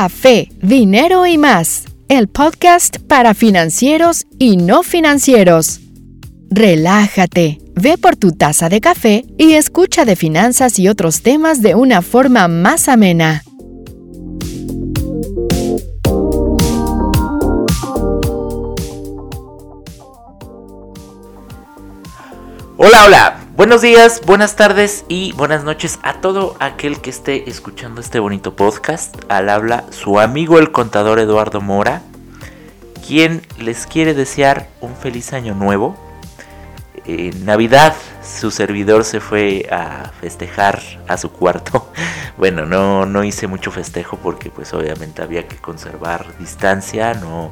Café, Dinero y más, el podcast para financieros y no financieros. Relájate, ve por tu taza de café y escucha de finanzas y otros temas de una forma más amena. Hola, hola. Buenos días, buenas tardes y buenas noches a todo aquel que esté escuchando este bonito podcast. Al habla su amigo el contador Eduardo Mora, quien les quiere desear un feliz año nuevo. En Navidad su servidor se fue a festejar a su cuarto. Bueno, no, no hice mucho festejo porque pues obviamente había que conservar distancia, no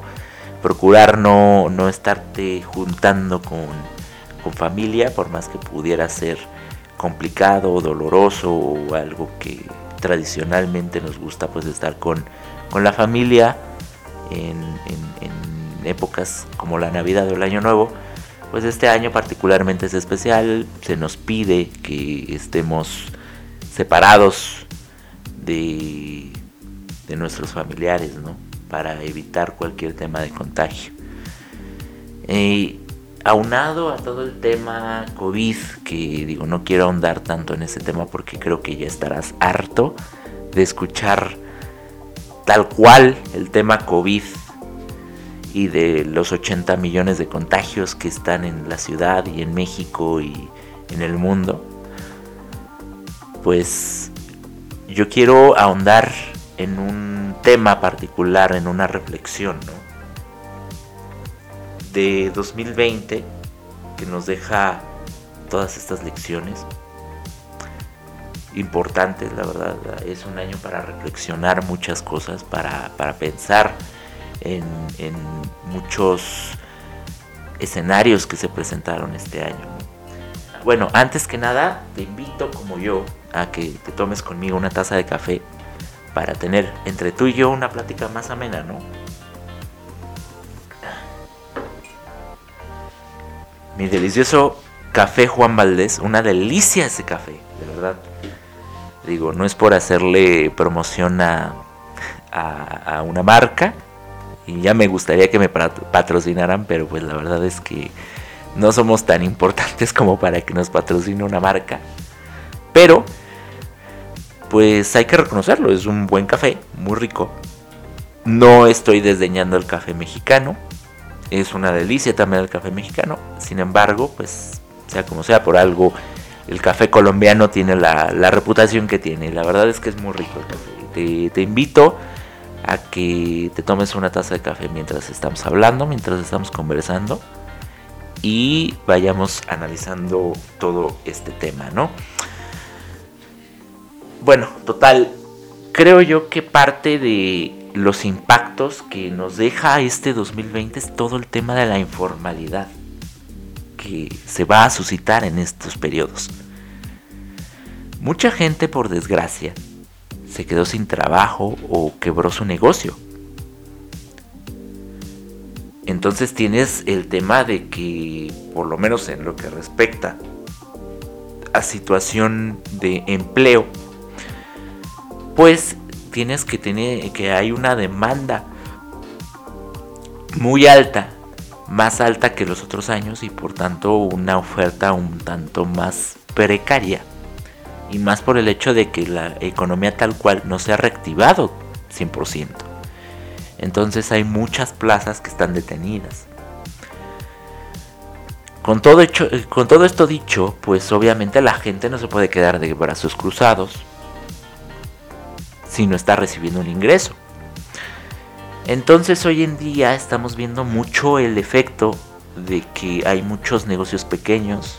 procurar no, no estarte juntando con con familia, por más que pudiera ser complicado o doloroso o algo que tradicionalmente nos gusta pues estar con, con la familia en, épocas como la Navidad o el Año Nuevo, pues este año particularmente es especial, se nos pide que estemos separados de, de nuestros familiares, ¿no? Para evitar cualquier tema de contagio. Eh, aunado a todo el tema COVID, que digo, no quiero ahondar tanto en ese tema porque creo que ya estarás harto de escuchar tal cual el tema COVID y de los 80 millones de contagios que están en la ciudad y en México y en el mundo, pues yo quiero ahondar en un tema particular, en una reflexión, ¿no? De 2020 que nos deja todas estas lecciones importantes, la verdad. Es un año para reflexionar muchas cosas, para, pensar en, muchos escenarios que se presentaron este año. Bueno, antes que nada, te invito como yo a que te tomes conmigo una taza de café para tener entre tú y yo una plática más amena, ¿no? Mi delicioso café Juan Valdés, una delicia ese café, de verdad. Digo, no es por hacerle promoción a, a, una marca, y ya me gustaría que me patrocinaran, pero pues la verdad es que no somos tan importantes como para que nos patrocine una marca. Pero, pues hay que reconocerlo, es un buen café, muy rico. No estoy desdeñando el café mexicano, es una delicia también el café mexicano. Sin embargo, pues sea como sea, por algo el café colombiano tiene la, reputación que tiene. La verdad es que es muy rico el café. Te, invito a que te tomes una taza de café mientras estamos hablando, mientras estamos conversando y vayamos analizando todo este tema, ¿no? Bueno, total, creo yo que parte de los impactos que nos deja este 2020 es todo el tema de la informalidad que se va a suscitar en estos periodos. Mucha gente, por desgracia, se quedó sin trabajo o quebró su negocio. Entonces tienes el tema de que, por lo menos en lo que respecta a situación de empleo, pues tienes que tener que hay una demanda muy alta, más alta que los otros años y por tanto una oferta un tanto más precaria. Y más por el hecho de que la economía tal cual no se ha reactivado 100%. Entonces hay muchas plazas que están detenidas. Con todo, hecho, con todo esto dicho, pues obviamente la gente no se puede quedar de brazos cruzados si no está recibiendo un ingreso. Entonces hoy en día estamos viendo mucho el efecto de que hay muchos negocios pequeños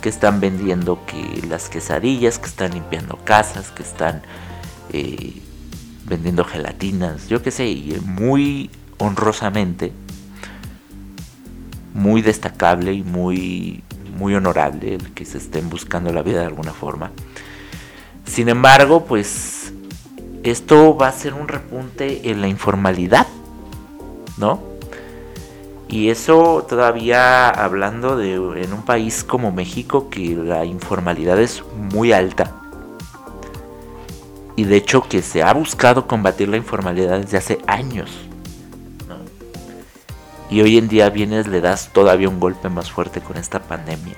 que están vendiendo que las quesadillas, que están limpiando casas, que están eh, vendiendo gelatinas, yo qué sé, y muy honrosamente, muy destacable y muy, muy honorable el que se estén buscando la vida de alguna forma. Sin embargo, pues esto va a ser un repunte en la informalidad, ¿no? Y eso todavía hablando de en un país como México que la informalidad es muy alta. y de hecho que se ha buscado combatir la informalidad desde hace años. Y hoy en día vienes, le das todavía un golpe más fuerte con esta pandemia.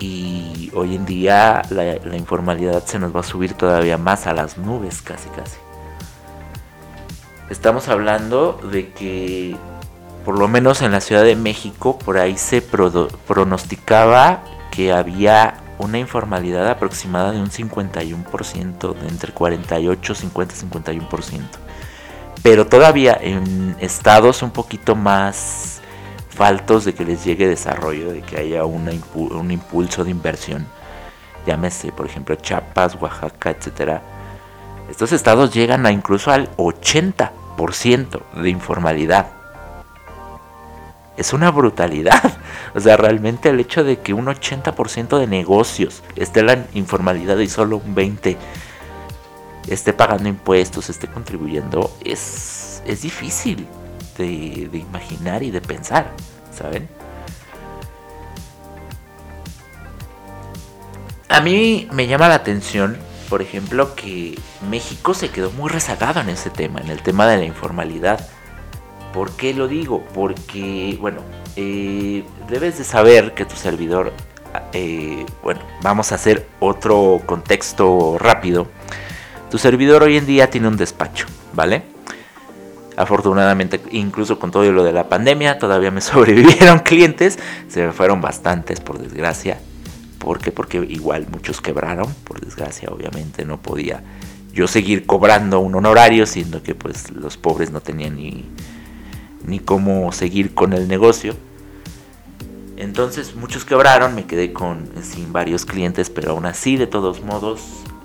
Y hoy en día la, informalidad se nos va a subir todavía más a las nubes, casi casi. Estamos hablando de que por lo menos en la Ciudad de México, por ahí se pronosticaba que había una informalidad aproximada de un 51%, de entre 48, 50 51%. Pero todavía en estados un poquito más faltos de que les llegue desarrollo, de que haya un impulso de inversión. Llámese, por ejemplo, Chiapas, Oaxaca, etcétera. Estos estados llegan a incluso al 80% de informalidad es una brutalidad. O sea, realmente el hecho de que un 80% de negocios esté en la informalidad y solo un 20% esté pagando impuestos, esté contribuyendo, es, es difícil de, imaginar y de pensar, ¿saben? A mí me llama la atención, por ejemplo, que México se quedó muy rezagado en ese tema, en el tema de la informalidad. ¿Por qué lo digo? Porque, bueno, eh, debes de saber que tu servidor, eh, bueno, vamos a hacer otro contexto rápido. Tu servidor hoy en día tiene un despacho, ¿vale? Afortunadamente, incluso con todo lo de la pandemia, todavía me sobrevivieron clientes. Se me fueron bastantes, por desgracia. ¿Por qué? Porque igual muchos quebraron, por desgracia, obviamente no podía yo seguir cobrando un honorario, siendo que pues los pobres no tenían ni, ni cómo seguir con el negocio. Entonces muchos quebraron, me quedé con sin varios clientes, pero aún así de todos modos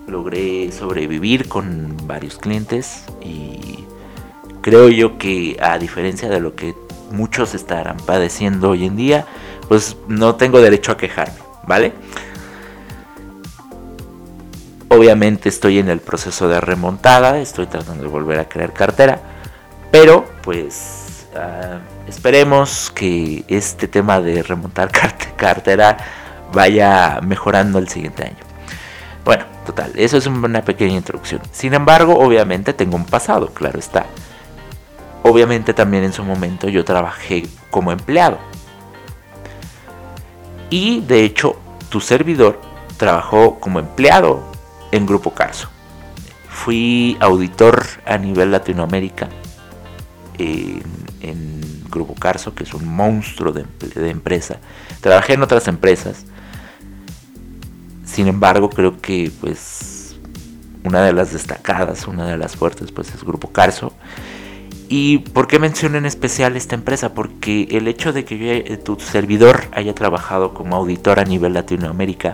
logré sobrevivir con varios clientes y creo yo que a diferencia de lo que muchos estarán padeciendo hoy en día, pues no tengo derecho a quejarme, ¿vale? Obviamente estoy en el proceso de remontada, estoy tratando de volver a crear cartera, pero pues Ah, esperemos que este tema de remontar cartera vaya mejorando el siguiente año. Bueno, total, eso es una pequeña introducción. Sin embargo, obviamente tengo un pasado, claro está. Obviamente también en su momento yo trabajé como empleado. Y de hecho, tu servidor trabajó como empleado en Grupo Carso. Fui auditor a nivel Latinoamérica en Grupo Carso, que es un monstruo de, empresa. Trabajé en otras empresas. Sin embargo, creo que pues una de las destacadas, una de las fuertes, pues es Grupo Carso. ¿Y por qué menciono en especial esta empresa? Porque el hecho de que eh, tu servidor haya trabajado como auditor a nivel Latinoamérica,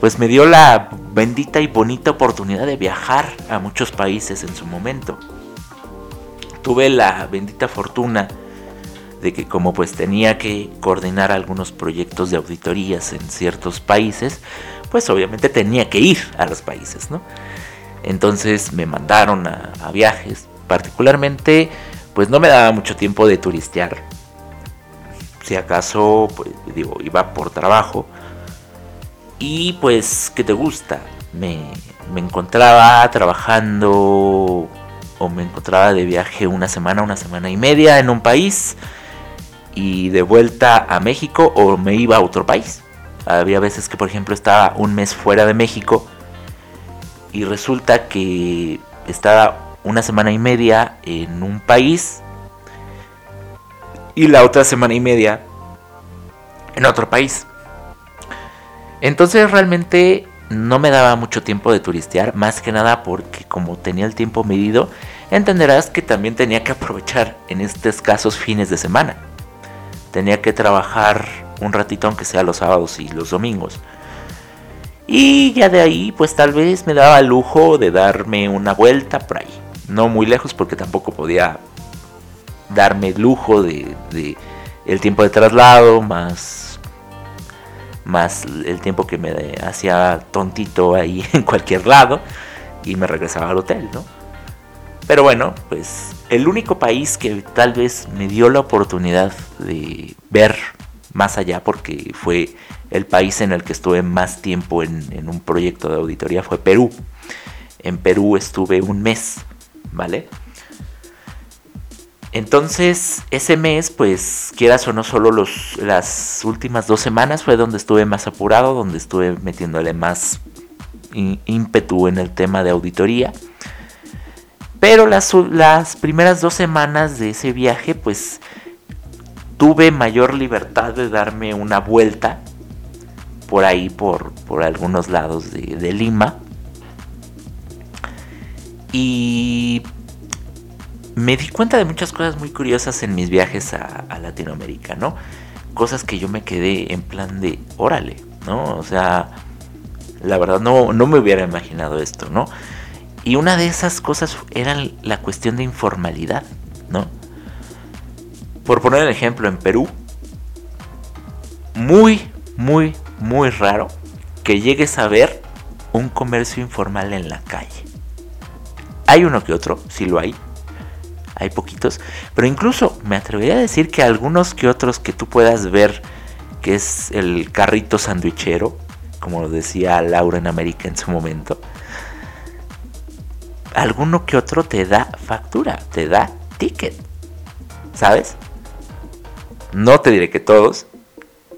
pues me dio la bendita y bonita oportunidad de viajar a muchos países en su momento tuve la bendita fortuna de que como pues tenía que coordinar algunos proyectos de auditorías en ciertos países, pues obviamente tenía que ir a los países, ¿no? Entonces me mandaron a, viajes, particularmente pues no me daba mucho tiempo de turistear. Si acaso, pues digo, iba por trabajo. Y pues, ¿qué te gusta? Me, me encontraba trabajando o me encontraba de viaje una semana, una semana y media en un país y de vuelta a México o me iba a otro país. Había veces que por ejemplo estaba un mes fuera de México y resulta que estaba una semana y media en un país y la otra semana y media en otro país. Entonces realmente no me daba mucho tiempo de turistear, más que nada porque como tenía el tiempo medido, entenderás que también tenía que aprovechar en estos casos fines de semana. Tenía que trabajar un ratito aunque sea los sábados y los domingos. Y ya de ahí pues tal vez me daba el lujo de darme una vuelta por ahí. No muy lejos porque tampoco podía darme el lujo de, el tiempo de traslado más más el tiempo que me hacía tontito ahí en cualquier lado y me regresaba al hotel, ¿no? Pero bueno, pues el único país que tal vez me dio la oportunidad de ver más allá, porque fue el país en el que estuve más tiempo en, un proyecto de auditoría, fue Perú. En Perú estuve un mes, ¿vale? Entonces, ese mes, pues, quieras o no, solo los, las últimas dos semanas fue donde estuve más apurado, donde estuve metiéndole más ímpetu en el tema de auditoría. Pero las, las primeras dos semanas de ese viaje, pues, tuve mayor libertad de darme una vuelta por ahí, por, por algunos lados de, de Lima. Y me di cuenta de muchas cosas muy curiosas en mis viajes a, Latinoamérica, ¿no? Cosas que yo me quedé en plan de, órale, ¿no? O sea, la verdad no, no me hubiera imaginado esto, ¿no? Y una de esas cosas era la cuestión de informalidad, ¿no? Por poner el ejemplo, en Perú, muy, muy, muy raro que llegues a ver un comercio informal en la calle. Hay uno que otro, sí lo hay, hay poquitos, pero incluso me atrevería a decir que algunos que otros que tú puedas ver, que es el carrito sandwichero, como decía Laura en América en su momento, alguno que otro te da factura, te da ticket, ¿sabes? No te diré que todos,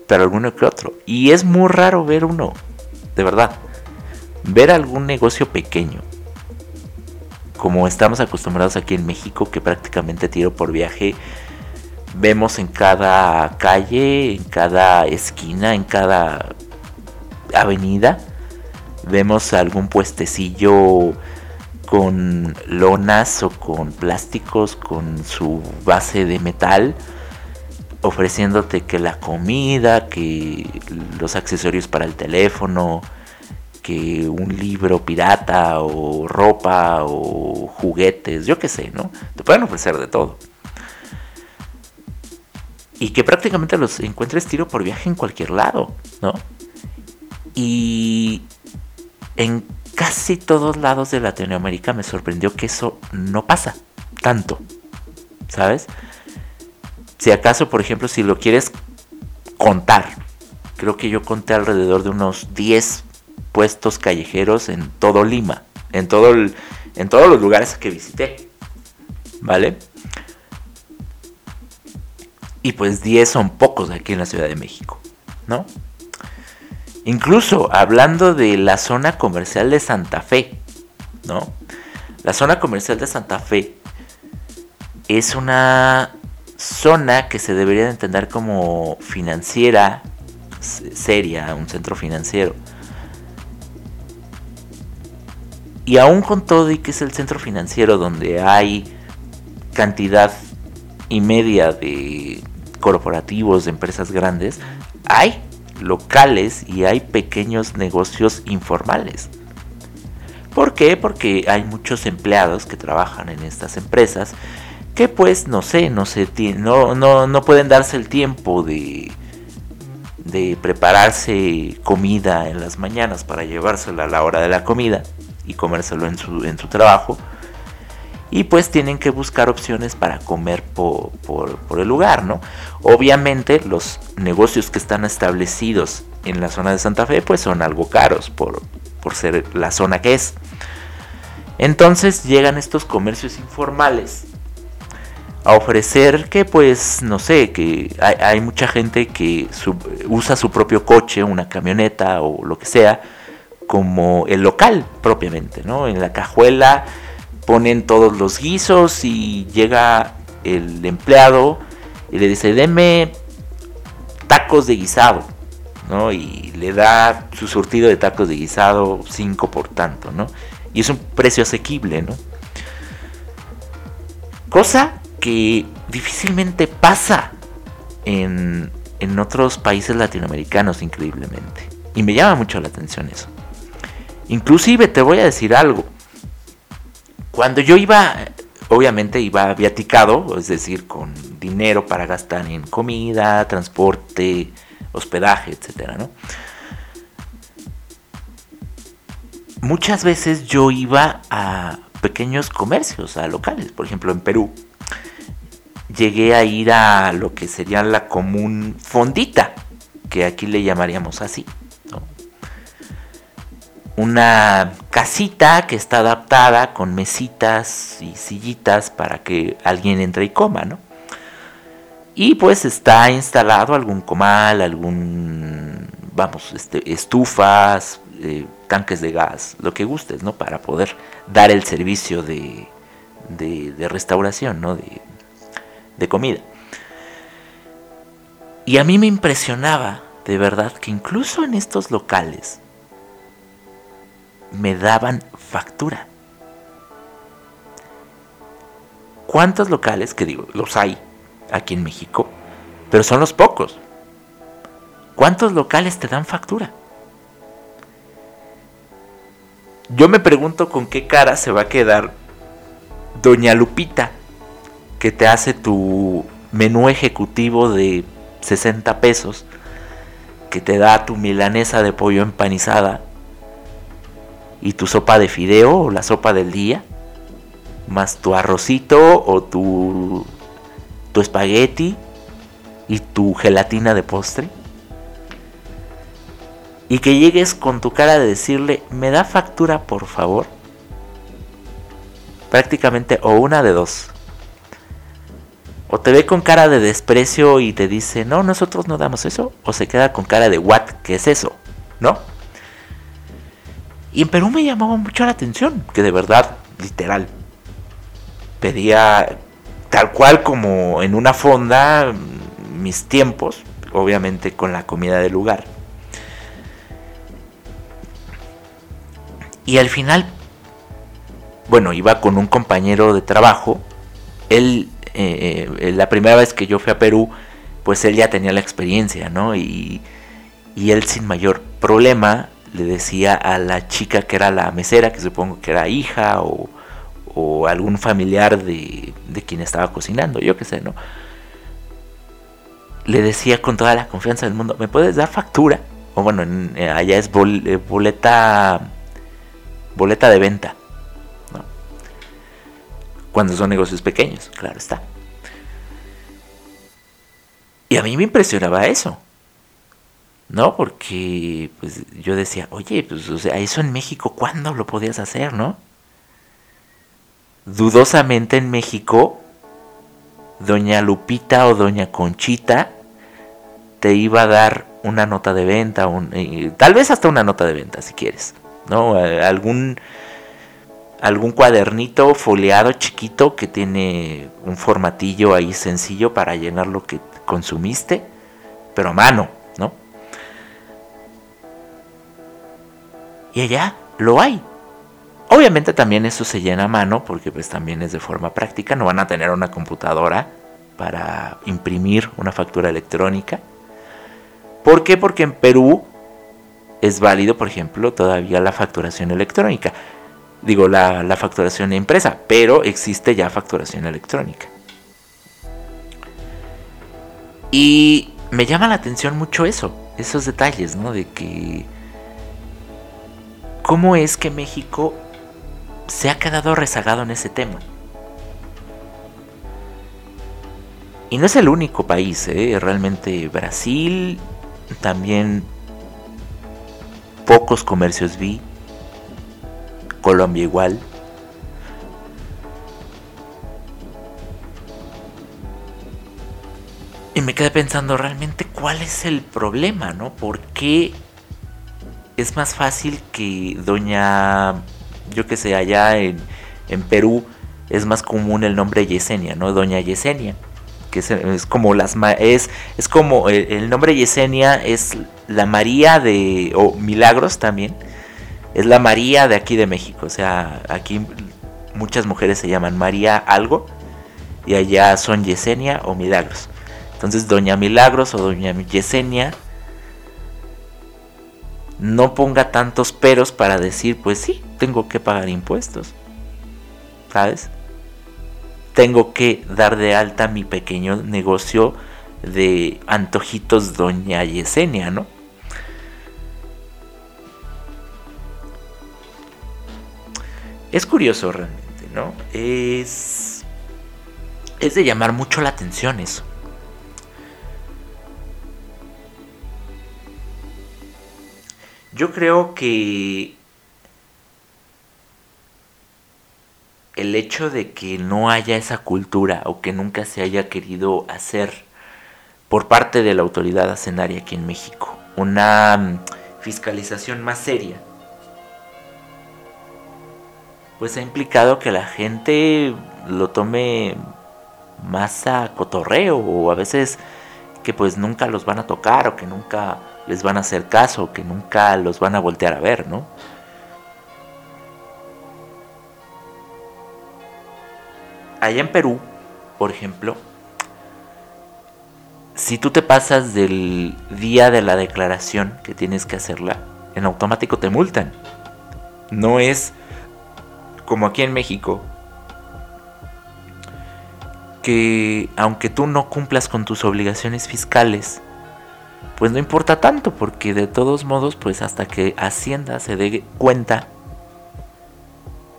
pero alguno que otro. Y es muy raro ver uno, de verdad. Ver algún negocio pequeño como estamos acostumbrados aquí en México, que prácticamente tiro por viaje, vemos en cada calle, en cada esquina, en cada avenida, vemos algún puestecillo con lonas o con plásticos, con su base de metal, ofreciéndote que la comida, que los accesorios para el teléfono, que un libro pirata o ropa o juguetes, yo qué sé, ¿no? Te pueden ofrecer de todo. Y que prácticamente los encuentres tiro por viaje en cualquier lado, ¿no? Y en casi todos lados de Latinoamérica me sorprendió que eso no pasa tanto, ¿sabes? Si acaso, por ejemplo, si lo quieres contar, creo que yo conté alrededor de unos 10 puestos callejeros en todo Lima, en, todo en todos los lugares que visité. ¿Vale? Y pues 10 son pocos aquí en la Ciudad de México, ¿no? Incluso hablando de la zona comercial de Santa Fe, ¿no? La zona comercial de Santa Fe es una zona que se debería de entender como financiera seria, un centro financiero. Y aún con todo y que es el centro financiero donde hay cantidad y media de corporativos, de empresas grandes, hay locales y hay pequeños negocios informales. ¿Por qué? Porque hay muchos empleados que trabajan en estas empresas que pues no sé, no sé, no, no, no pueden darse el tiempo de, de prepararse comida en las mañanas para llevársela a la hora de la comida y comérselo en su, en su trabajo. Y pues tienen que buscar opciones para comer por, por, el lugar, ¿no? Obviamente los negocios que están establecidos en la zona de Santa Fe pues son algo caros por, por ser la zona que es. Entonces llegan estos comercios informales a ofrecer que pues no sé, que hay, hay mucha gente que usa su propio coche, una camioneta o lo que sea, como el local propiamente, ¿no? En la cajuela ponen todos los guisos y llega el empleado y le dice, deme tacos de guisado, ¿no? Y le da su surtido de tacos de guisado 5 por tanto, ¿no? Y es un precio asequible, ¿no? Cosa que difícilmente pasa en, en otros países latinoamericanos, increíblemente. Y me llama mucho la atención eso. Inclusive te voy a decir algo. Cuando yo iba, obviamente iba viaticado, es decir, con dinero para gastar en comida, transporte, hospedaje, etcétera, ¿no? Muchas veces yo iba a pequeños comercios, a locales, por ejemplo en Perú. Llegué a ir a lo que sería la común fondita, que aquí le llamaríamos así. Una casita que está adaptada con mesitas y sillitas para que alguien entre y coma, ¿no? Y pues está instalado algún comal, algún, vamos, este, estufas, eh, tanques de gas, lo que gustes, ¿no? Para poder dar el servicio de, de, restauración, ¿no? De, de comida. Y a mí me impresionaba, de verdad, que incluso en estos locales me daban factura. ¿Cuántos locales, que digo, los hay aquí en México, pero son los pocos? ¿Cuántos locales te dan factura? Yo me pregunto con qué cara se va a quedar Doña Lupita, que te hace tu menú ejecutivo de 60 pesos, que te da tu milanesa de pollo empanizada y tu sopa de fideo o la sopa del día, más tu arrocito o tu, tu espagueti y tu gelatina de postre. Y que llegues con tu cara de decirle, ¿me da factura por favor? Prácticamente o una de dos. O te ve con cara de desprecio y te dice, no, nosotros no damos eso. O se queda con cara de, ¿what? ¿Qué es eso? ¿No? Y en Perú me llamaba mucho la atención, que de verdad, literal, pedía tal cual como en una fonda mis tiempos, obviamente con la comida del lugar. Y al final, bueno, iba con un compañero de trabajo. Él, eh, eh, la primera vez que yo fui a Perú, pues él ya tenía la experiencia, ¿no? Y, y él sin mayor problema le decía a la chica que era la mesera, que supongo que era hija o, algún familiar de, quien estaba cocinando, yo qué sé, ¿no? Le decía con toda la confianza del mundo, ¿me puedes dar factura? O bueno, eh, allá es eh, boleta, boleta de venta, ¿no? Cuando son negocios pequeños, claro está. Y a mí me impresionaba eso. ¿No? Porque pues yo decía, oye, pues o sea, eso en México, ¿cuándo lo podías hacer, no? Dudosamente en México, doña Lupita o doña Conchita te iba a dar una nota de venta, eh, tal vez hasta una nota de venta si quieres, ¿no? Algún, algún cuadernito foliado chiquito que tiene un formatillo ahí sencillo para llenar lo que consumiste, pero a mano, Y allá lo hay. Obviamente también eso se llena a mano porque pues también es de forma práctica. No van a tener una computadora para imprimir una factura electrónica. ¿Por qué? Porque en Perú es válido, por ejemplo, todavía la facturación electrónica. Digo, la, la facturación impresa, pero existe ya facturación electrónica. Y me llama la atención mucho eso, esos detalles, ¿no? De que ¿Cómo es que México se ha quedado rezagado en ese tema? Y no es el único país, ¿eh? realmente Brasil también pocos comercios vi, Colombia igual. Y me quedé pensando realmente cuál es el problema, ¿no? ¿Por qué es más fácil que doña, yo que sé, allá en, Perú es más común el nombre Yesenia, ¿no? Doña Yesenia, que es, como las es es como el, nombre Yesenia es la María de o Milagros también. Es la María de aquí de México, o sea, aquí muchas mujeres se llaman María algo y allá son Yesenia o Milagros. Entonces, Doña Milagros o Doña Yesenia no ponga tantos peros para decir, pues sí, tengo que pagar impuestos. ¿Sabes? Tengo que dar de alta mi pequeño negocio de antojitos Doña Yesenia, ¿no? Es curioso realmente, ¿no? Es, es de llamar mucho la atención eso. Yo creo que el hecho de que no haya esa cultura o que nunca se haya querido hacer por parte de la autoridad hacendaria aquí en México una mm, fiscalización más seria, pues ha implicado que la gente lo tome más a cotorreo o a veces que pues nunca los van a tocar o que nunca les van a hacer caso, que nunca los van a voltear a ver, ¿no? Allá en Perú, por ejemplo, si tú te pasas del día de la declaración que tienes que hacerla, en automático te multan. No es como aquí en México, que aunque tú no cumplas con tus obligaciones fiscales, pues no importa tanto, porque de todos modos, pues hasta que Hacienda se dé cuenta,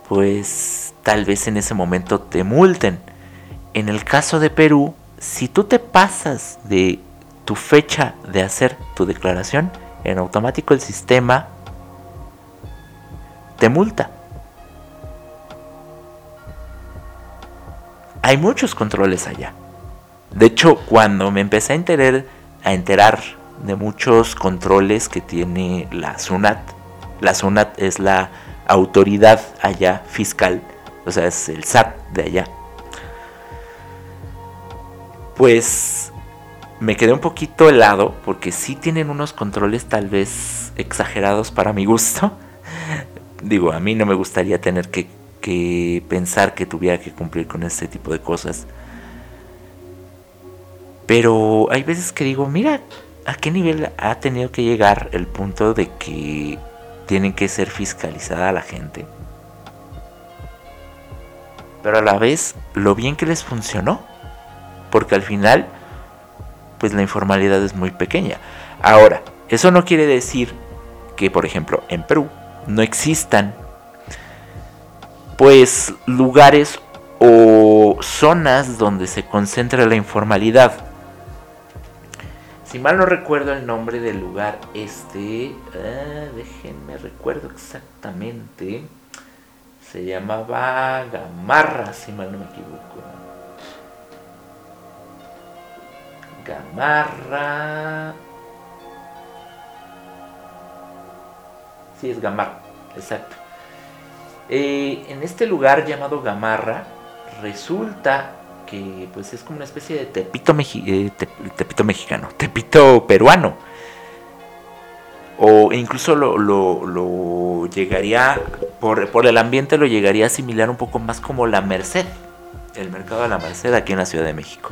pues tal vez en ese momento te multen. En el caso de Perú, si tú te pasas de tu fecha de hacer tu declaración, en automático el sistema te multa. hay muchos controles allá. De hecho, cuando me empecé a enterar, a enterar de muchos controles que tiene la SUNAT, la SUNAT es la autoridad allá fiscal, o sea, es el SAT de allá. Pues me quedé un poquito helado porque sí tienen unos controles tal vez exagerados para mi gusto. Digo, a mí no me gustaría tener que que pensar que tuviera que cumplir con este tipo de cosas. Pero hay veces que digo, mira, ¿a qué nivel ha tenido que llegar el punto de que tienen que ser fiscalizada la gente? Pero a la vez, lo bien que les funcionó. Porque al final, pues la informalidad es muy pequeña. Ahora, eso no quiere decir que, por ejemplo, en Perú no existan pues lugares o zonas donde se concentra la informalidad. Si mal no recuerdo el nombre del lugar este, ah, déjenme recuerdo exactamente. Se llamaba Gamarra, si mal no me equivoco. Gamarra. Sí, es Gamarra, exacto. Eh, en este lugar llamado Gamarra, resulta que pues es como una especie de tepito, eh, tepito mexicano, tepito peruano. O incluso lo, llegaría, por, por, el ambiente lo llegaría a asimilar un poco más como la Merced, el mercado de la Merced aquí en la Ciudad de México.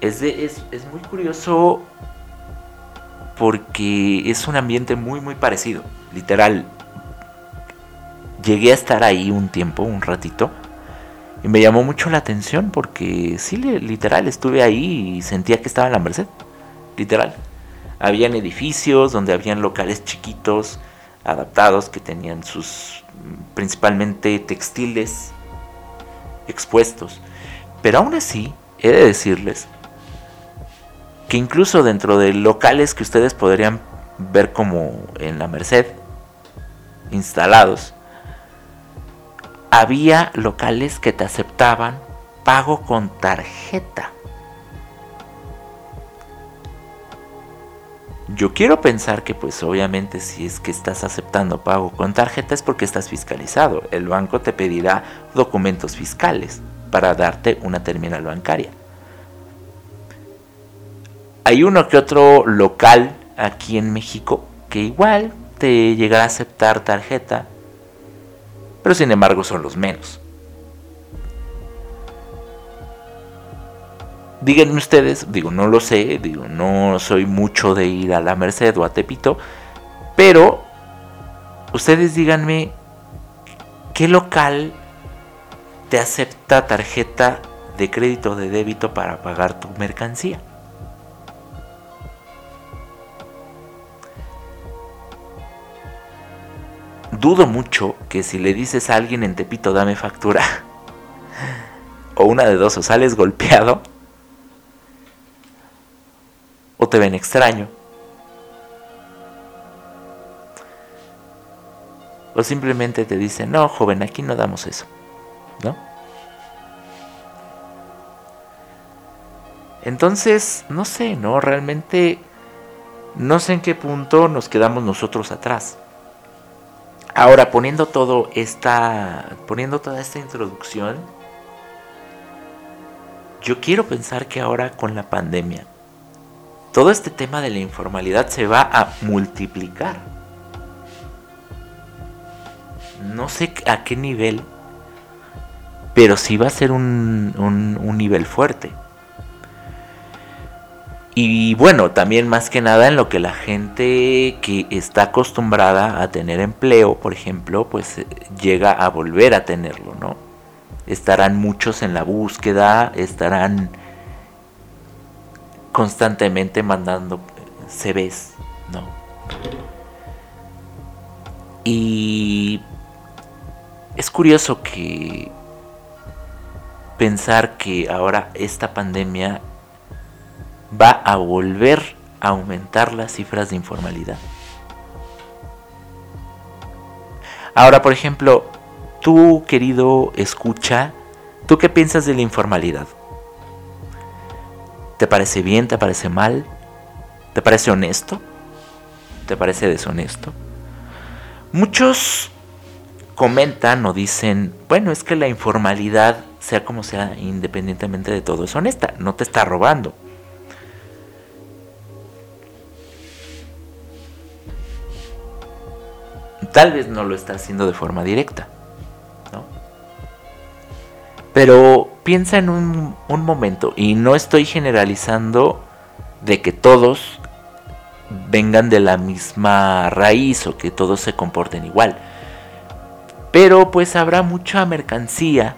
Es, es, es muy curioso porque es un ambiente muy muy parecido, literal, llegué a estar ahí un tiempo, un ratito, y me llamó mucho la atención porque sí, literal, estuve ahí y sentía que estaba en la Merced, literal. Habían edificios donde habían locales chiquitos, adaptados, que tenían sus principalmente textiles expuestos. Pero aún así, he de decirles que incluso dentro de locales que ustedes podrían ver como en la Merced, instalados, había locales que te aceptaban pago con tarjeta. Yo quiero pensar que pues obviamente si es que estás aceptando pago con tarjeta es porque estás fiscalizado. El banco te pedirá documentos fiscales para darte una terminal bancaria. Hay uno que otro local aquí en México que igual te llegará a aceptar tarjeta pero sin embargo son los menos. Díganme ustedes, digo, no lo sé, digo, no soy mucho de ir a la Merced o a Tepito, pero ustedes díganme qué local te acepta tarjeta de crédito o de débito para pagar tu mercancía. Dudo mucho que si le dices a alguien en Tepito dame factura, o una de dos, o sales golpeado, o te ven extraño. O simplemente te dicen, no, joven, aquí no damos eso. ¿No? Entonces, no sé, ¿no? Realmente no sé en qué punto nos quedamos nosotros atrás. Ahora, poniendo todo esta. poniendo toda esta introducción. Yo quiero pensar que ahora con la pandemia. Todo este tema de la informalidad se va a multiplicar. No sé a qué nivel. Pero sí va a ser un, un, un nivel fuerte. Y bueno, también más que nada en lo que la gente que está acostumbrada a tener empleo, por ejemplo, pues eh, llega a volver a tenerlo, ¿no? Estarán muchos en la búsqueda, estarán constantemente mandando CVs, ¿no? Y es curioso que pensar que ahora esta pandemia va a volver a aumentar las cifras de informalidad. Ahora, por ejemplo, tú, querido escucha, ¿tú qué piensas de la informalidad? ¿Te parece bien? ¿Te parece mal? ¿Te parece honesto? ¿Te parece deshonesto? Muchos comentan o dicen, bueno, es que la informalidad, sea como sea, independientemente de todo, es honesta, no te está robando. Tal vez no lo está haciendo de forma directa, ¿no? Pero piensa en un, momento, y no estoy generalizando de que todos vengan de la misma raíz o que todos se comporten igual. Pero pues habrá mucha mercancía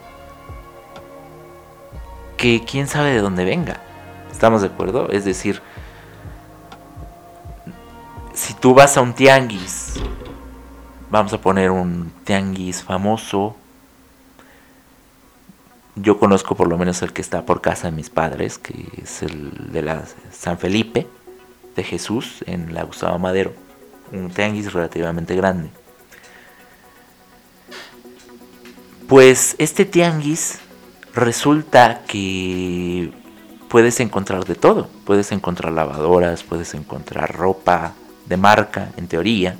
que quién sabe de dónde venga. ¿Estamos de acuerdo? Es decir, si tú vas a un tianguis Vamos a poner un tianguis famoso. Yo conozco por lo menos el que está por casa de mis padres, que es el de la San Felipe de Jesús en la Gustavo Madero. Un tianguis relativamente grande. Pues este tianguis resulta que puedes encontrar de todo. Puedes encontrar lavadoras, puedes encontrar ropa de marca, en teoría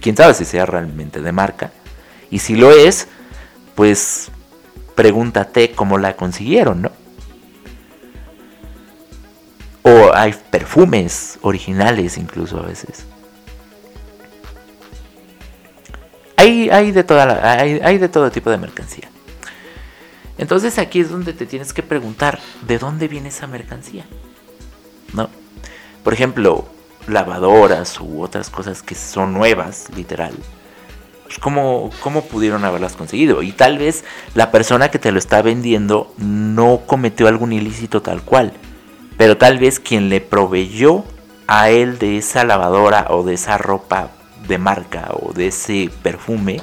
quién sabe si sea realmente de marca. Y si lo es, pues pregúntate cómo la consiguieron, ¿no? O hay perfumes originales incluso a veces. Hay, hay, de toda hay, hay de todo tipo de mercancía. Entonces aquí es donde te tienes que preguntar, ¿de dónde viene esa mercancía? ¿No? Por ejemplo, lavadoras u otras cosas que son nuevas, literal. Pues ¿cómo, ¿Cómo pudieron haberlas conseguido? Y tal vez la persona que te lo está vendiendo no cometió algún ilícito tal cual. Pero tal vez quien le proveyó a él de esa lavadora o de esa ropa de marca o de ese perfume,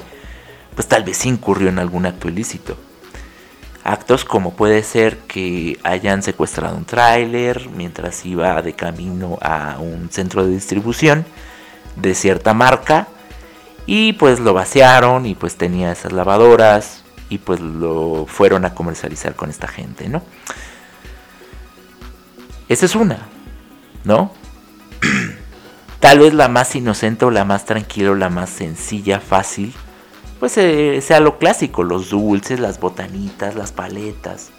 pues tal vez incurrió en algún acto ilícito. Actos como puede ser que hayan secuestrado un tráiler mientras iba de camino a un centro de distribución de cierta marca y pues lo vaciaron y pues tenía esas lavadoras y pues lo fueron a comercializar con esta gente, ¿no? Esa es una, ¿no? Tal vez la más inocente o la más tranquila o la más sencilla, fácil pues eh, sea lo clásico, los dulces, las botanitas, las paletas.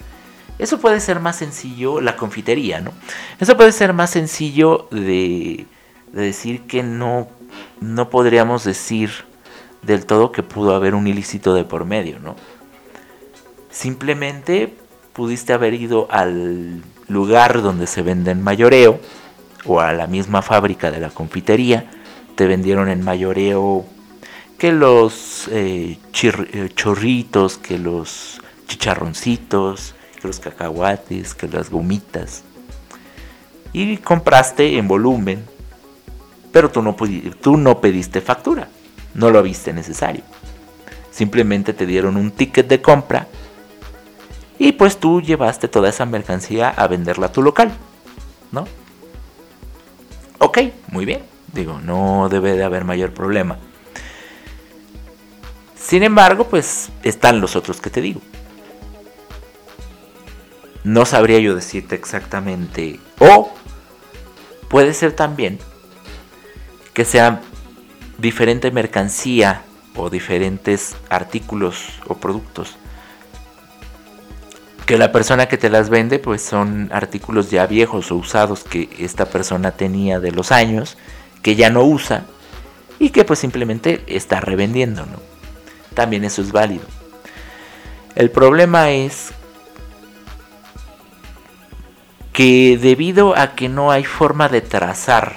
Eso puede ser más sencillo, la confitería, ¿no? Eso puede ser más sencillo de, de decir que no, no podríamos decir del todo que pudo haber un ilícito de por medio, ¿no? Simplemente pudiste haber ido al lugar donde se vende en mayoreo o a la misma fábrica de la confitería, te vendieron en mayoreo que los eh, eh, chorritos, que los chicharroncitos, que los cacahuates, que las gomitas. Y compraste en volumen, pero tú no, tú no pediste factura, no lo viste necesario. Simplemente te dieron un ticket de compra y pues tú llevaste toda esa mercancía a venderla a tu local, ¿no? Ok, muy bien. Digo, no debe de haber mayor problema. Sin embargo, pues están los otros que te digo. No sabría yo decirte exactamente. O puede ser también que sea diferente mercancía o diferentes artículos o productos que la persona que te las vende pues son artículos ya viejos o usados que esta persona tenía de los años que ya no usa y que pues simplemente está revendiendo, ¿no? También eso es válido. El problema es que debido a que no hay forma de trazar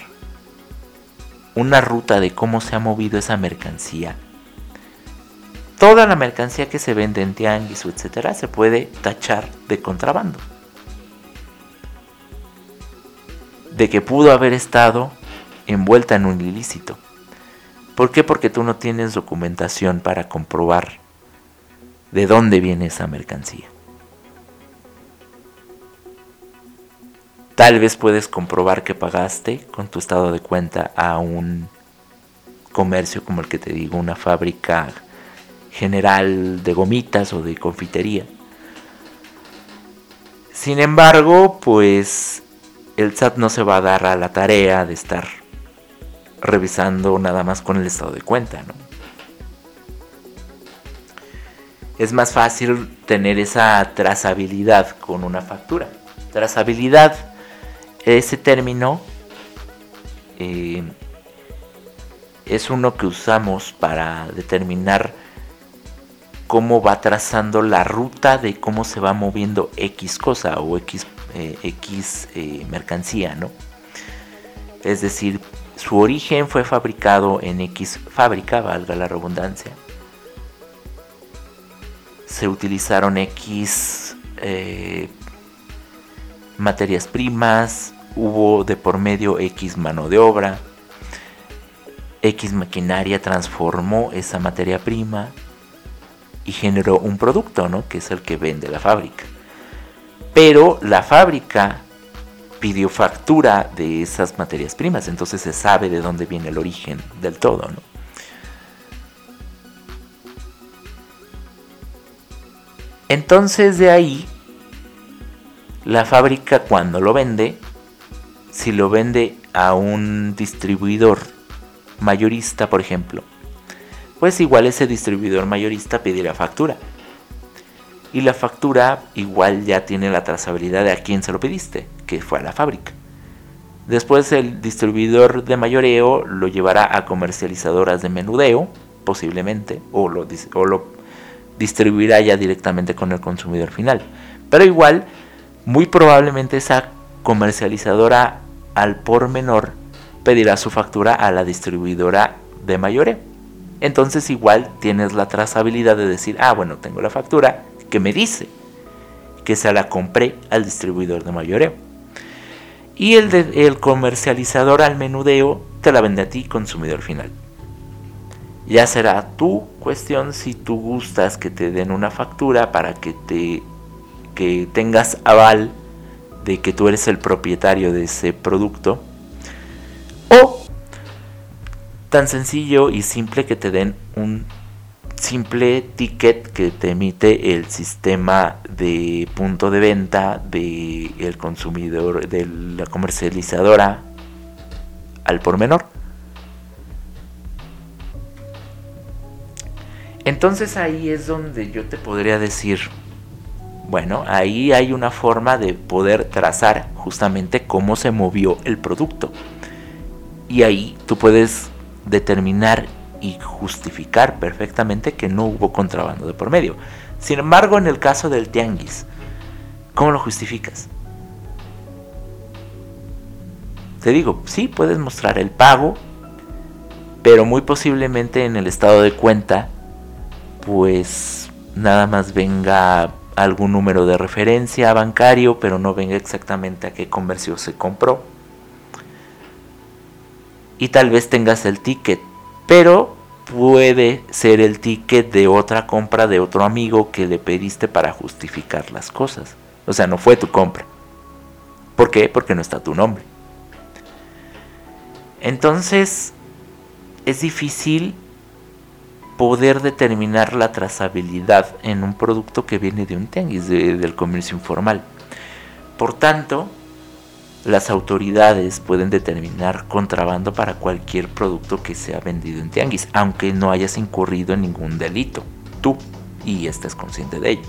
una ruta de cómo se ha movido esa mercancía, toda la mercancía que se vende en tianguis o etcétera se puede tachar de contrabando. De que pudo haber estado envuelta en un ilícito. ¿Por qué? Porque tú no tienes documentación para comprobar de dónde viene esa mercancía. Tal vez puedes comprobar que pagaste con tu estado de cuenta a un comercio como el que te digo, una fábrica general de gomitas o de confitería. Sin embargo, pues el SAT no se va a dar a la tarea de estar revisando nada más con el estado de cuenta, ¿no? Es más fácil tener esa trazabilidad con una factura. Trazabilidad, ese término eh, es uno que usamos para determinar cómo va trazando la ruta de cómo se va moviendo X cosa o X, eh, X eh, mercancía, ¿no? Es decir, su origen fue fabricado en X fábrica, valga la redundancia. Se utilizaron X eh, materias primas, hubo de por medio X mano de obra, X maquinaria transformó esa materia prima, y generó un producto, ¿no? Que es el que vende la fábrica. Pero la fábrica pidió factura de esas materias primas, entonces se sabe de dónde viene el origen del todo, ¿no? Entonces de ahí, la fábrica cuando lo vende, si lo vende a un distribuidor mayorista, por ejemplo, pues igual ese distribuidor mayorista pedirá factura. Y la factura igual ya tiene la trazabilidad de a quién se lo pediste, que fue a la fábrica. Después el distribuidor de mayoreo lo llevará a comercializadoras de menudeo, posiblemente, o lo, o lo distribuirá ya directamente con el consumidor final. Pero igual, muy probablemente esa comercializadora al por menor pedirá su factura a la distribuidora de mayoreo entonces igual tienes la trazabilidad de decir, ah, bueno, tengo la factura que me dice que se la compré al distribuidor de mayoreo. Y el, el comercializador al menudeo te la vende a ti, consumidor final. Ya será tu cuestión si tú gustas que te den una factura para que te que tengas aval de que tú eres el propietario de ese producto o tan sencillo y simple que te den un simple ticket que te emite el sistema de punto de venta del el consumidor, de la comercializadora al por menor. Entonces ahí es donde yo te podría decir, bueno, ahí hay una forma de poder trazar justamente cómo se movió el producto. Y ahí tú puedes determinar y justificar perfectamente que no hubo contrabando de por medio. Sin embargo, en el caso del tianguis, ¿cómo lo justificas? Te digo, sí, puedes mostrar el pago, pero muy posiblemente en el estado de cuenta, pues nada más venga algún número de referencia bancario, pero no venga exactamente a qué comercio se compró y tal vez tengas el ticket, pero puede ser el ticket de otra compra de otro amigo que le pediste para justificar las cosas. O sea, no fue tu compra. ¿Por qué? Porque no está tu nombre. Entonces, es difícil poder determinar la trazabilidad en un producto que viene de un tianguis, del comercio informal. Por tanto, las autoridades pueden determinar contrabando para cualquier producto que sea vendido en tianguis, aunque no hayas incurrido en ningún delito, tú, y estés consciente de ello.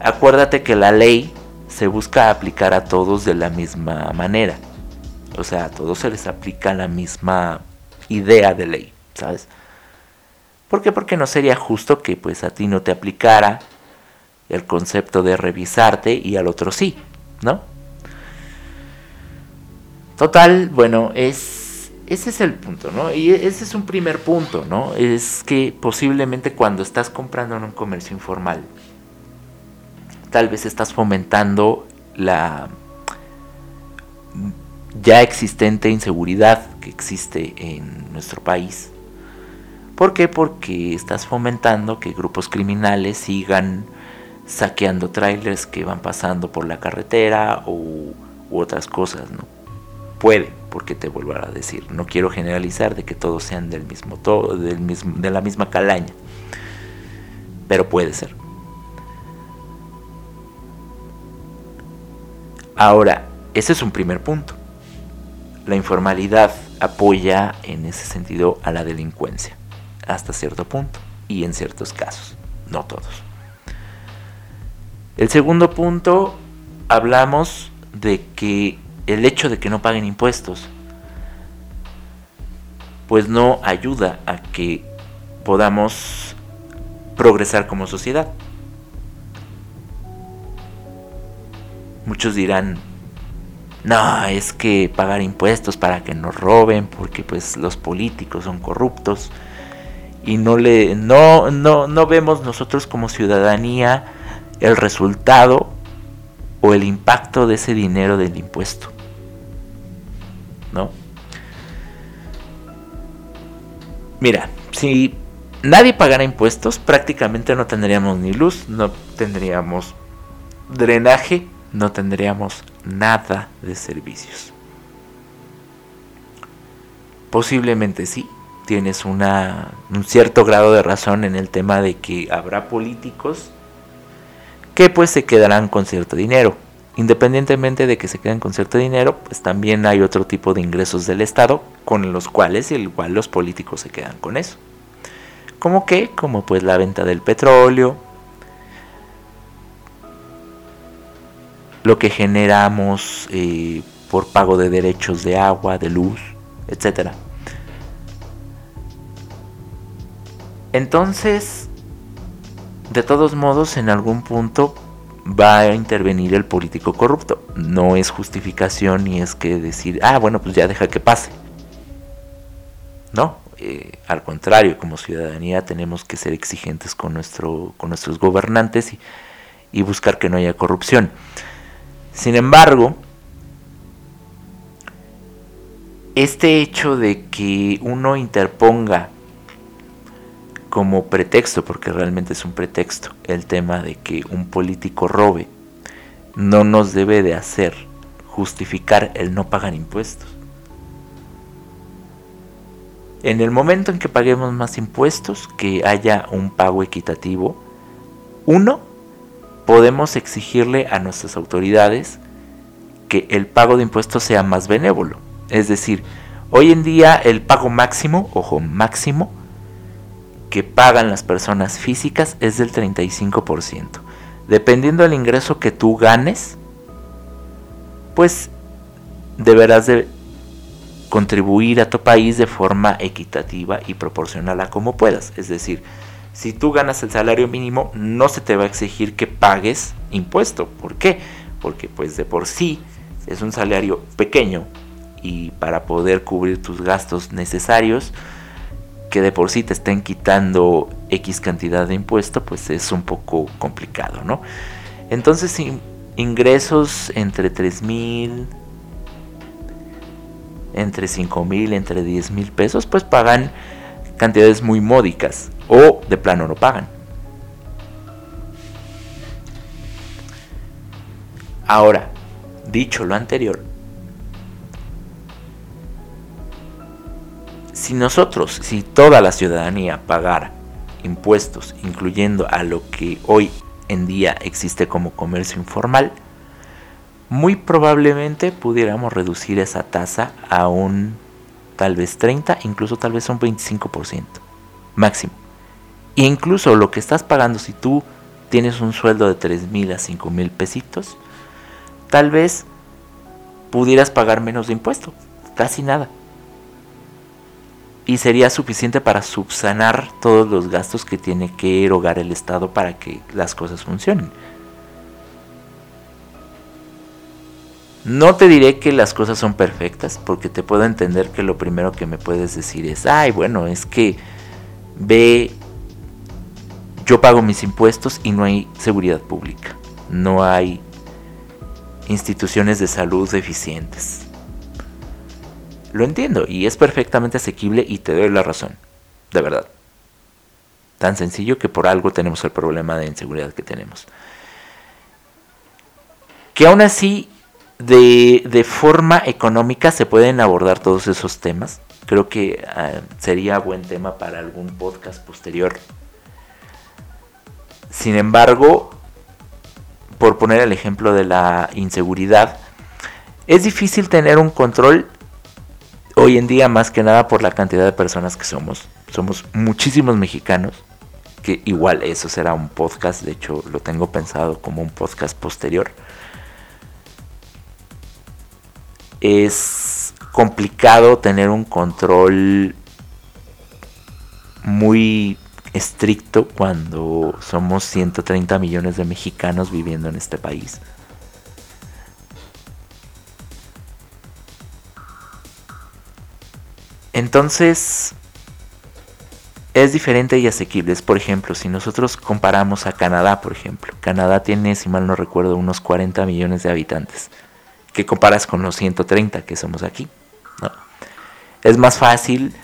Acuérdate que la ley se busca aplicar a todos de la misma manera. O sea, a todos se les aplica la misma idea de ley, ¿sabes? ¿Por qué? Porque no sería justo que pues a ti no te aplicara el concepto de revisarte y al otro sí, ¿no? Total, bueno, es ese es el punto, ¿no? Y ese es un primer punto, ¿no? Es que posiblemente cuando estás comprando en un comercio informal, tal vez estás fomentando la ya existente inseguridad que existe en nuestro país. ¿Por qué? Porque estás fomentando que grupos criminales sigan saqueando trailers que van pasando por la carretera u, otras cosas, ¿no? Puede, porque te vuelvo a decir, no quiero generalizar de que todos sean del mismo todo, del mismo, de la misma calaña, pero puede ser. Ahora, ese es un primer punto. La informalidad apoya en ese sentido a la delincuencia, hasta cierto punto, y en ciertos casos, no todos. El segundo punto, hablamos de que el hecho de que no paguen impuestos, pues no ayuda a que podamos progresar como sociedad. Muchos dirán, no, es que pagar impuestos para que nos roben, porque pues los políticos son corruptos y no le no no no vemos nosotros como ciudadanía el resultado o el impacto de ese dinero del impuesto. ¿No? Mira, si nadie pagara impuestos, prácticamente no tendríamos ni luz, no tendríamos drenaje, no tendríamos nada de servicios. Posiblemente sí, tienes un cierto grado de razón en el tema de que habrá políticos que pues se quedarán con cierto dinero. Independientemente de que se queden con cierto dinero, pues también hay otro tipo de ingresos del Estado con los cuales igual los políticos se quedan con eso. ¿Cómo qué? Como pues la venta del petróleo, lo que generamos eh, por pago de derechos de agua, de luz, etc. Entonces, de todos modos, en algún punto va a intervenir el político corrupto. No es justificación ni es que decir, ah, bueno, pues ya deja que pase. No, eh, al contrario, como ciudadanía tenemos que ser exigentes con, nuestro, con nuestros gobernantes y, y buscar que no haya corrupción. Sin embargo, este hecho de que uno interponga como pretexto, porque realmente es un pretexto, el tema de que un político robe, no nos debe de hacer justificar el no pagar impuestos. En el momento en que paguemos más impuestos, que haya un pago equitativo, uno, podemos exigirle a nuestras autoridades que el pago de impuestos sea más benévolo. Es decir, hoy en día el pago máximo, ojo, máximo, que pagan las personas físicas es del 35%. Dependiendo del ingreso que tú ganes, pues deberás de contribuir a tu país de forma equitativa y proporcional a como puedas. Es decir, si tú ganas el salario mínimo, no se te va a exigir que pagues impuesto. ¿Por qué? Porque pues de por sí es un salario pequeño y para poder cubrir tus gastos necesarios, que de por sí te estén quitando X cantidad de impuesto, pues es un poco complicado, ¿no? Entonces, ingresos entre 3 mil, entre 5 mil, entre 10 mil pesos, pues pagan cantidades muy módicas o de plano no pagan. Ahora, dicho lo anterior, Si nosotros, si toda la ciudadanía pagara impuestos, incluyendo a lo que hoy en día existe como comercio informal, muy probablemente pudiéramos reducir esa tasa a un tal vez 30, incluso tal vez un 25% máximo. E incluso lo que estás pagando si tú tienes un sueldo de 3 mil a 5 mil pesitos, tal vez pudieras pagar menos de impuestos, casi nada. Y sería suficiente para subsanar todos los gastos que tiene que erogar el Estado para que las cosas funcionen. No te diré que las cosas son perfectas, porque te puedo entender que lo primero que me puedes decir es, ay, bueno, es que ve, yo pago mis impuestos y no hay seguridad pública, no hay instituciones de salud eficientes. Lo entiendo y es perfectamente asequible y te doy la razón, de verdad. Tan sencillo que por algo tenemos el problema de inseguridad que tenemos. Que aún así de, forma económica se pueden abordar todos esos temas. Creo que ah, sería buen tema para algún podcast posterior. Sin embargo, por poner el ejemplo de la inseguridad, es difícil tener un control hoy en día más que nada por la cantidad de personas que somos. Somos muchísimos mexicanos, que igual eso será un podcast, de hecho lo tengo pensado como un podcast posterior es complicado tener un control muy estricto cuando somos 130 millones de mexicanos viviendo en este país. Entonces, es diferente y asequible. Por ejemplo, si nosotros comparamos a Canadá, por ejemplo, Canadá tiene, si mal no recuerdo, unos 40 millones de habitantes que comparas con los 130 que somos aquí. Es más fácil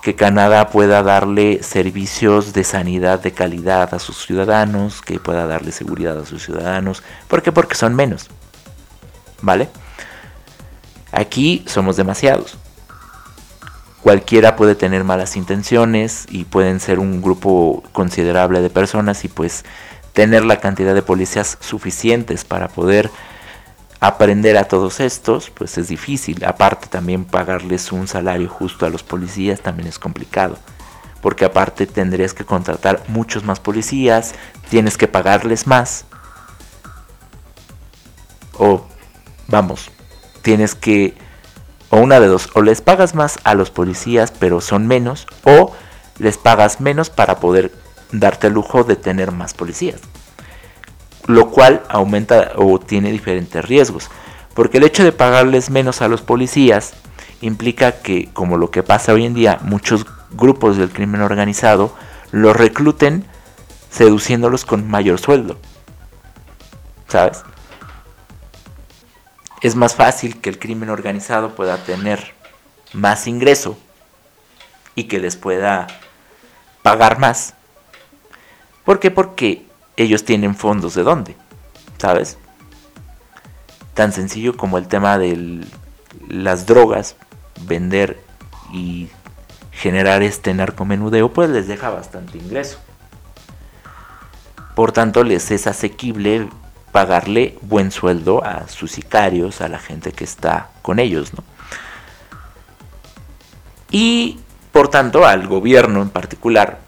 que Canadá pueda darle servicios de sanidad de calidad a sus ciudadanos, que pueda darle seguridad a sus ciudadanos. ¿Por qué? Porque son menos. ¿Vale? Aquí somos demasiados. Cualquiera puede tener malas intenciones y pueden ser un grupo considerable de personas y pues tener la cantidad de policías suficientes para poder aprender a todos estos, pues es difícil. Aparte también pagarles un salario justo a los policías también es complicado. Porque aparte tendrías que contratar muchos más policías, tienes que pagarles más. O, vamos, tienes que, o una de dos, o les pagas más a los policías pero son menos, o les pagas menos para poder darte el lujo de tener más policías lo cual aumenta o tiene diferentes riesgos. Porque el hecho de pagarles menos a los policías implica que, como lo que pasa hoy en día, muchos grupos del crimen organizado los recluten seduciéndolos con mayor sueldo. ¿Sabes? Es más fácil que el crimen organizado pueda tener más ingreso y que les pueda pagar más. ¿Por qué? Porque ellos tienen fondos de dónde, ¿sabes? Tan sencillo como el tema de las drogas, vender y generar este narcomenudeo, pues les deja bastante ingreso. Por tanto, les es asequible pagarle buen sueldo a sus sicarios, a la gente que está con ellos, ¿no? Y por tanto al gobierno en particular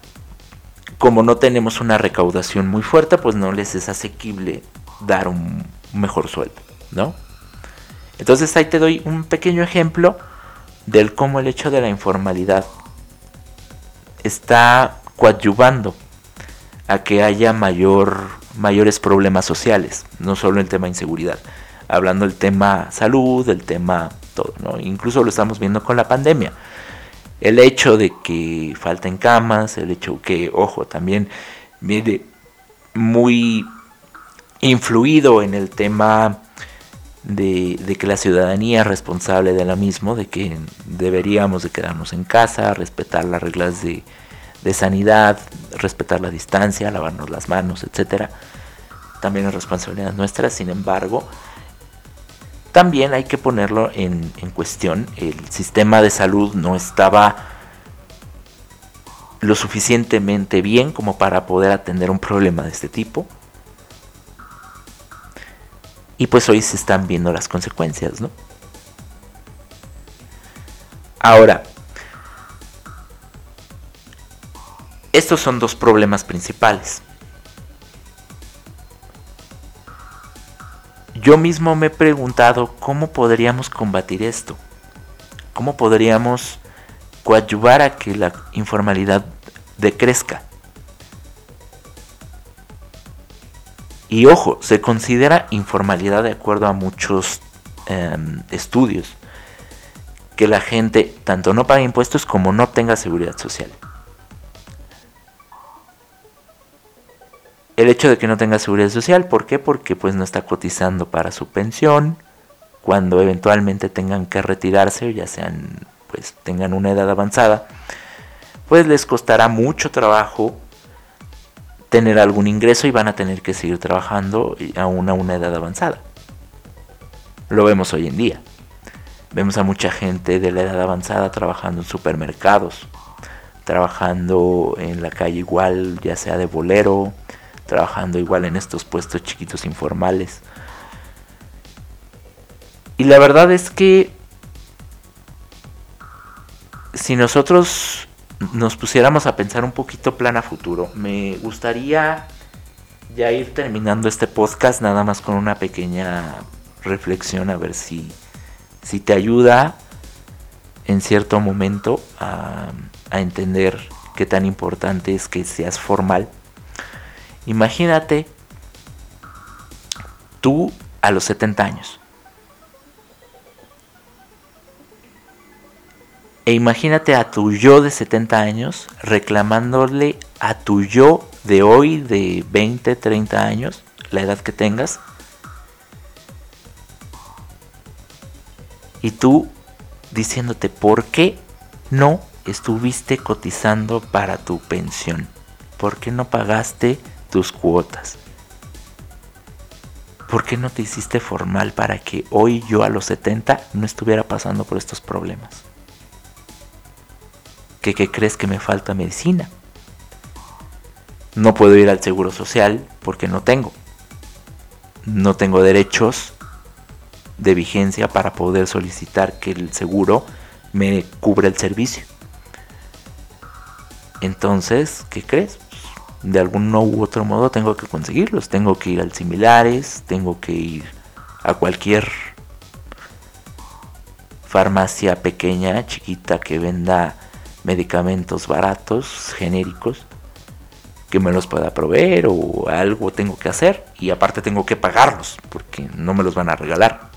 como no tenemos una recaudación muy fuerte, pues no les es asequible dar un mejor sueldo, ¿no? Entonces ahí te doy un pequeño ejemplo del cómo el hecho de la informalidad está coadyuvando a que haya mayor, mayores problemas sociales, no solo el tema inseguridad, hablando del tema salud, del tema todo, ¿no? Incluso lo estamos viendo con la pandemia el hecho de que falten camas, el hecho que, ojo, también viene muy influido en el tema de, que la ciudadanía es responsable de la mismo, de que deberíamos de quedarnos en casa, respetar las reglas de, de sanidad, respetar la distancia, lavarnos las manos, etcétera. También es responsabilidad nuestra, sin embargo, también hay que ponerlo en, cuestión. El sistema de salud no estaba lo suficientemente bien como para poder atender un problema de este tipo. Y pues hoy se están viendo las consecuencias, ¿no? Ahora, estos son dos problemas principales. Yo mismo me he preguntado cómo podríamos combatir esto. ¿Cómo podríamos coadyuvar a que la informalidad decrezca? Y ojo, se considera informalidad de acuerdo a muchos em, estudios que la gente tanto no pague impuestos como no tenga seguridad social. El hecho de que no tenga seguridad social, ¿por qué? Porque pues no está cotizando para su pensión, cuando eventualmente tengan que retirarse o ya sean pues tengan una edad avanzada, pues les costará mucho trabajo tener algún ingreso y van a tener que seguir trabajando aún a una edad avanzada. Lo vemos hoy en día. Vemos a mucha gente de la edad avanzada trabajando en supermercados, trabajando en la calle igual, ya sea de bolero, trabajando igual en estos puestos chiquitos informales. Y la verdad es que si nosotros nos pusiéramos a pensar un poquito plan a futuro, me gustaría ya ir terminando este podcast nada más con una pequeña reflexión a ver si, si te ayuda en cierto momento a, a entender qué tan importante es que seas formal. Imagínate tú a los 70 años. E imagínate a tu yo de 70 años reclamándole a tu yo de hoy de 20, 30 años, la edad que tengas. Y tú diciéndote por qué no estuviste cotizando para tu pensión. ¿Por qué no pagaste tus cuotas? ¿Por qué no te hiciste formal para que hoy yo a los 70 no estuviera pasando por estos problemas? que, crees que me falta medicina. No puedo ir al seguro social porque no tengo. No tengo derechos de vigencia para poder solicitar que el seguro me cubra el servicio. Entonces, ¿qué crees? De algún u otro modo tengo que conseguirlos. Tengo que ir al similares, tengo que ir a cualquier farmacia pequeña, chiquita que venda medicamentos baratos, genéricos, que me los pueda proveer o algo tengo que hacer y aparte tengo que pagarlos porque no me los van a regalar.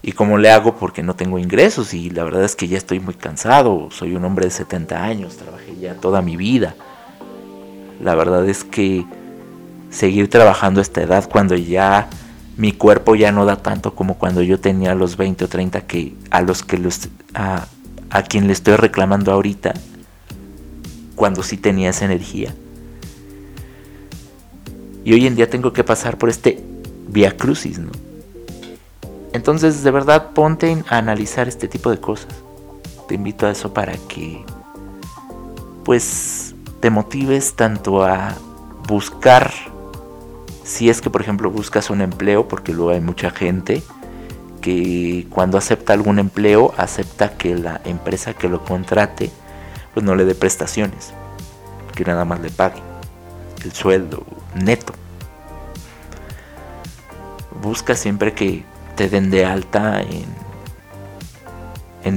¿Y cómo le hago? Porque no tengo ingresos y la verdad es que ya estoy muy cansado, soy un hombre de 70 años, trabajé ya toda mi vida. La verdad es que seguir trabajando a esta edad cuando ya mi cuerpo ya no da tanto como cuando yo tenía los 20 o 30 que a los que los a quien le estoy reclamando ahorita cuando sí tenía esa energía. Y hoy en día tengo que pasar por este via crucis, ¿no? Entonces, de verdad, ponte a analizar este tipo de cosas. Te invito a eso para que, pues, te motives tanto a buscar, si es que, por ejemplo, buscas un empleo, porque luego hay mucha gente que cuando acepta algún empleo acepta que la empresa que lo contrate pues no le dé prestaciones, que nada más le pague el sueldo neto. Busca siempre que te den de alta en,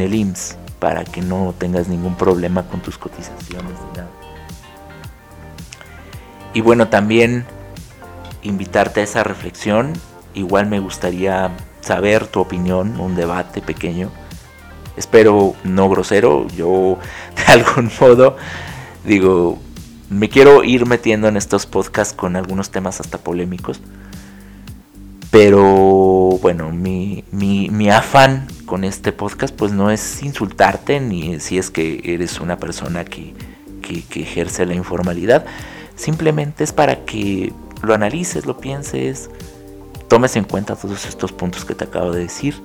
el IMSS para que no tengas ningún problema con tus cotizaciones ni nada. Y bueno, también invitarte a esa reflexión. Igual me gustaría saber tu opinión, un debate pequeño. Espero no grosero, yo de algún modo digo, me quiero ir metiendo en estos podcasts con algunos temas hasta polémicos. Pero bueno, mi, mi, afán con este podcast pues no es insultarte ni si es que eres una persona que, que ejerce la informalidad. Simplemente es para que lo analices, lo pienses, tomes en cuenta todos estos puntos que te acabo de decir.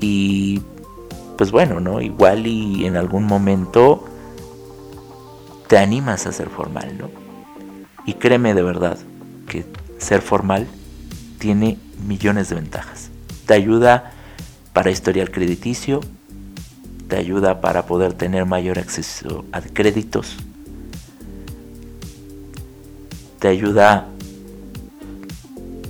Y pues bueno, ¿no? Igual y en algún momento te animas a ser formal, ¿no? Y créeme de verdad que ser formal tiene millones de ventajas. Te ayuda para historial crediticio, te ayuda para poder tener mayor acceso a créditos, te ayuda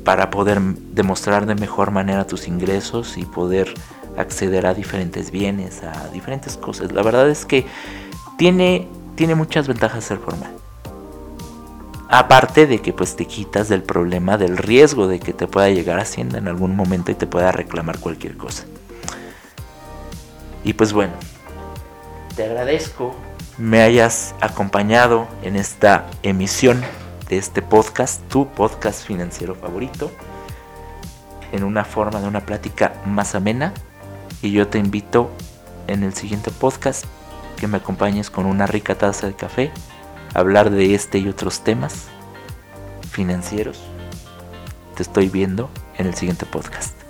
para poder demostrar de mejor manera tus ingresos y poder acceder a diferentes bienes, a diferentes cosas. La verdad es que tiene, tiene muchas ventajas ser formal. Aparte de que pues te quitas del problema del riesgo de que te pueda llegar Hacienda en algún momento y te pueda reclamar cualquier cosa. Y pues bueno, te agradezco me hayas acompañado en esta emisión de este podcast, tu podcast financiero favorito, en una forma de una plática más amena. Y yo te invito en el siguiente podcast que me acompañes con una rica taza de café hablar de este y otros temas financieros. Te estoy viendo en el siguiente podcast.